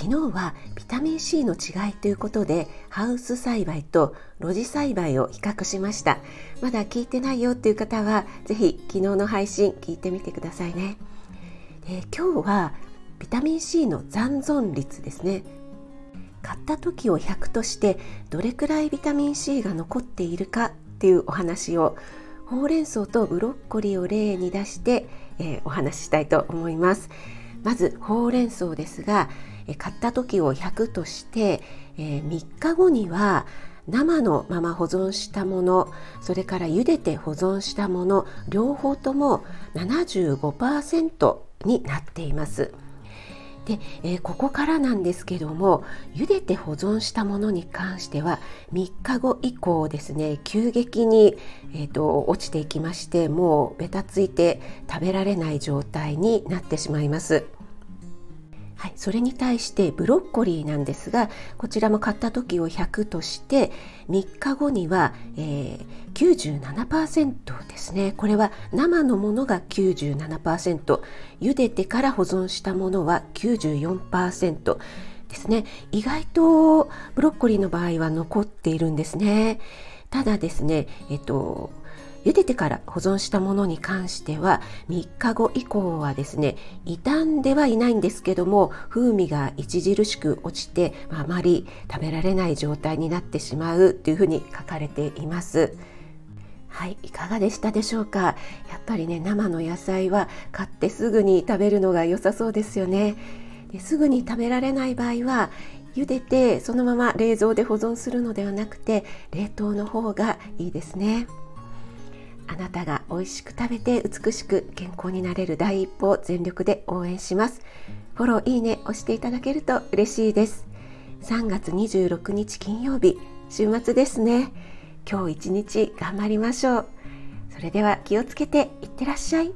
昨日はビタミン C の違いということでハウス栽培と露地栽培を比較しました。まだ聞いてないよっていう方はぜひ昨日の配信聞いてみてくださいね。で今日はビタミン C の残存率ですね。買った時を100としてどれくらいビタミン C が残っているかっていうお話をほうれん草とブロッコリーを例に出して、えー、お話ししたいと思います。まずほうれん草ですが買った時を100として、え、3日後には生のまま保存したものそれから茹でて保存したもの両方とも75%になっています。で、えー、ここからなんですけども茹でて保存したものに関しては3日後以降ですね急激に、えーと落ちていきましてもうべたついて食べられない状態になってしまいます。はい、それに対してブロッコリーなんですがこちらも買った時を100として3日後には、えー、97%ですね。これは生のものが97%茹でてから保存したものは94%ですね。意外とブロッコリーの場合は残っているんですね。ただですねえっと茹でてから保存したものに関しては3日後以降はですね傷んではいないんですけども風味が著しく落ちて、まあ、まり食べられない状態になってしまうというふうに書かれています。はい、いかがでしたでしょうか？やっぱりね生の野菜は買ってすぐに食べるのが良さそうですよねですぐに食べられない場合は茹でてそのまま冷蔵で保存するのではなくて冷凍の方がいいですね。あなたが美味しく食べて美しく健康になれる第一歩を全力で応援します。フォローいいね押していただけると嬉しいです。3月26日金曜日週末ですね。今日一日頑張りましょう。それでは気をつけていってらっしゃい。